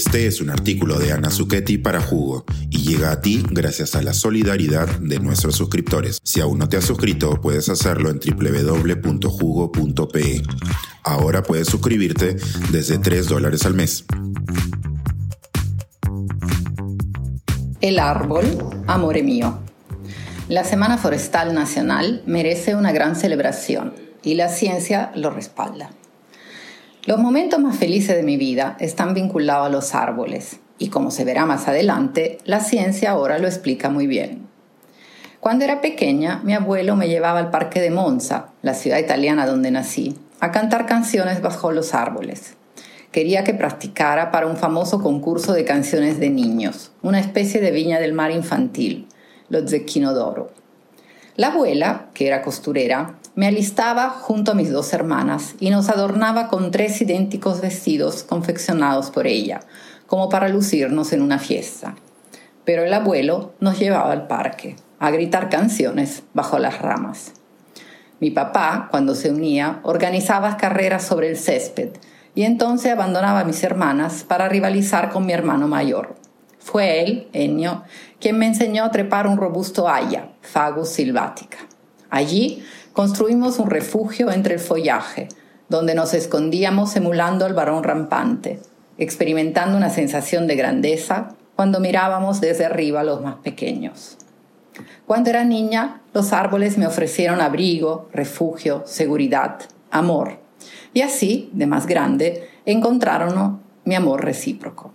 Este es un artículo de Ana Zucchetti para Jugo y llega a ti gracias a la solidaridad de nuestros suscriptores. Si aún no te has suscrito, puedes hacerlo en www.jugo.pe. Ahora puedes suscribirte desde 3 dólares al mes. El árbol, amore mío. La Semana Forestal Nacional merece una gran celebración y la ciencia lo respalda. Los momentos más felices de mi vida están vinculados a los árboles y como se verá más adelante, la ciencia ahora lo explica muy bien. Cuando era pequeña, mi abuelo me llevaba al Parque de Monza, la ciudad italiana donde nací, a cantar canciones bajo los árboles. Quería que practicara para un famoso concurso de canciones de niños, una especie de viña del mar infantil, los Zecchino d'Oro. La abuela, que era costurera, me alistaba junto a mis dos hermanas y nos adornaba con tres idénticos vestidos confeccionados por ella, como para lucirnos en una fiesta. Pero el abuelo nos llevaba al parque, a gritar canciones bajo las ramas. Mi papá, cuando se unía, organizaba carreras sobre el césped y entonces abandonaba a mis hermanas para rivalizar con mi hermano mayor. Fue él, Ennio, quien me enseñó a trepar un robusto haya, Fagus silvática. Allí construimos un refugio entre el follaje, donde nos escondíamos emulando al varón rampante, experimentando una sensación de grandeza cuando mirábamos desde arriba a los más pequeños. Cuando era niña, los árboles me ofrecieron abrigo, refugio, seguridad, amor. Y así, de más grande, encontraron mi amor recíproco.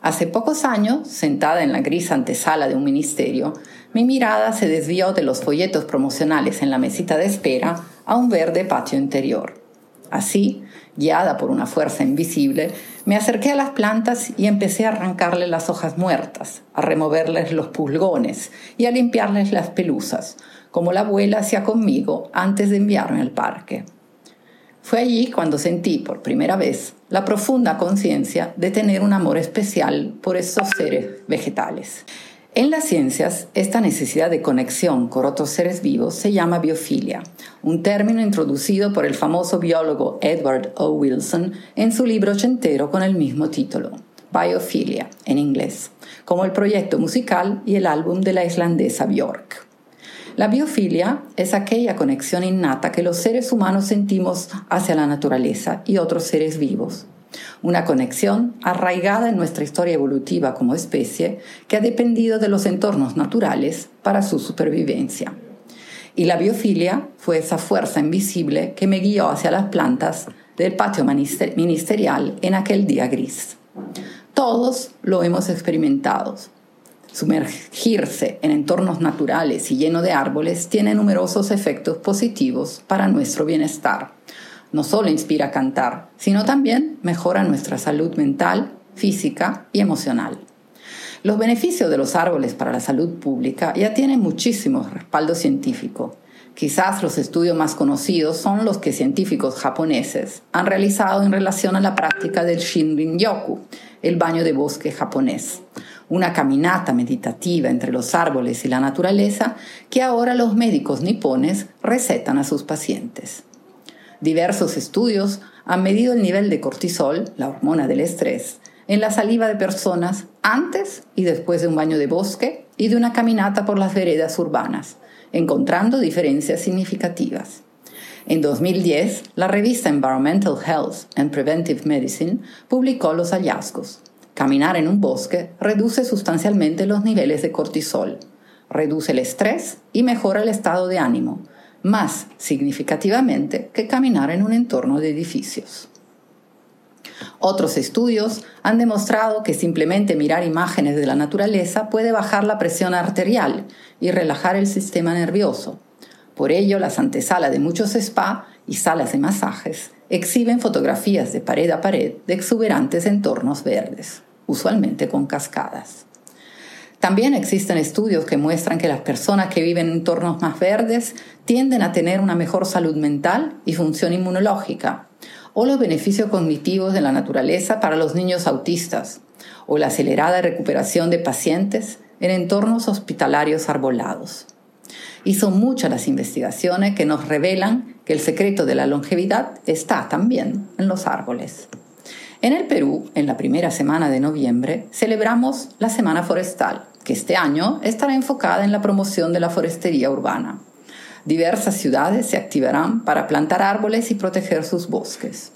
Hace pocos años, sentada en la gris antesala de un ministerio, mi mirada se desvió de los folletos promocionales en la mesita de espera a un verde patio interior. Así, guiada por una fuerza invisible, me acerqué a las plantas y empecé a arrancarle las hojas muertas, a removerles los pulgones y a limpiarles las pelusas, como la abuela hacía conmigo antes de enviarme al parque. Fue allí cuando sentí por primera vez la profunda conciencia de tener un amor especial por esos seres vegetales. En las ciencias, esta necesidad de conexión con otros seres vivos se llama biofilia, un término introducido por el famoso biólogo Edward O. Wilson en su libro ochentero con el mismo título, Biophilia, en inglés, como el proyecto musical y el álbum de la islandesa Björk. La biofilia es aquella conexión innata que los seres humanos sentimos hacia la naturaleza y otros seres vivos. Una conexión arraigada en nuestra historia evolutiva como especie que ha dependido de los entornos naturales para su supervivencia. Y la biofilia fue esa fuerza invisible que me guió hacia las plantas del patio ministerial en aquel día gris. Todos lo hemos experimentado, Sumergirse en entornos naturales y lleno de árboles tiene numerosos efectos positivos para nuestro bienestar. No solo inspira a cantar, sino también mejora nuestra salud mental, física y emocional. Los beneficios de los árboles para la salud pública ya tienen muchísimo respaldo científico. Quizás los estudios más conocidos son los que científicos japoneses han realizado en relación a la práctica del Shinrin-yoku, el baño de bosque japonés una caminata meditativa entre los árboles y la naturaleza que ahora los médicos nipones recetan a sus pacientes. Diversos estudios han medido el nivel de cortisol, la hormona del estrés, en la saliva de personas antes y después de un baño de bosque y de una caminata por las veredas urbanas, encontrando diferencias significativas. En 2010, la revista Environmental Health and Preventive Medicine publicó los hallazgos. Caminar en un bosque reduce sustancialmente los niveles de cortisol, reduce el estrés y mejora el estado de ánimo, más significativamente que caminar en un entorno de edificios. Otros estudios han demostrado que simplemente mirar imágenes de la naturaleza puede bajar la presión arterial y relajar el sistema nervioso. Por ello, las antesalas de muchos spa y salas de masajes exhiben fotografías de pared a pared de exuberantes entornos verdes, usualmente con cascadas. También existen estudios que muestran que las personas que viven en entornos más verdes tienden a tener una mejor salud mental y función inmunológica, o los beneficios cognitivos de la naturaleza para los niños autistas, o la acelerada recuperación de pacientes en entornos hospitalarios arbolados. Y son muchas las investigaciones que nos revelan que el secreto de la longevidad está también en los árboles. En el Perú, en la primera semana de noviembre, celebramos la Semana Forestal, que este año estará enfocada en la promoción de la forestería urbana. Diversas ciudades se activarán para plantar árboles y proteger sus bosques.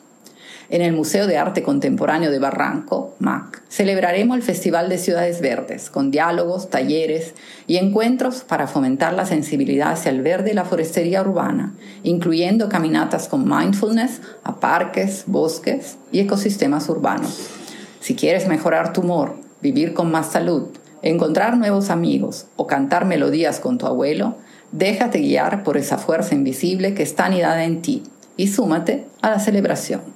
En el Museo de Arte Contemporáneo de Barranco, MAC, celebraremos el Festival de Ciudades Verdes, con diálogos, talleres y encuentros para fomentar la sensibilidad hacia el verde y la forestería urbana, incluyendo caminatas con mindfulness a parques, bosques y ecosistemas urbanos. Si quieres mejorar tu humor, vivir con más salud, encontrar nuevos amigos o cantar melodías con tu abuelo, déjate guiar por esa fuerza invisible que está anidada en ti y súmate a la celebración.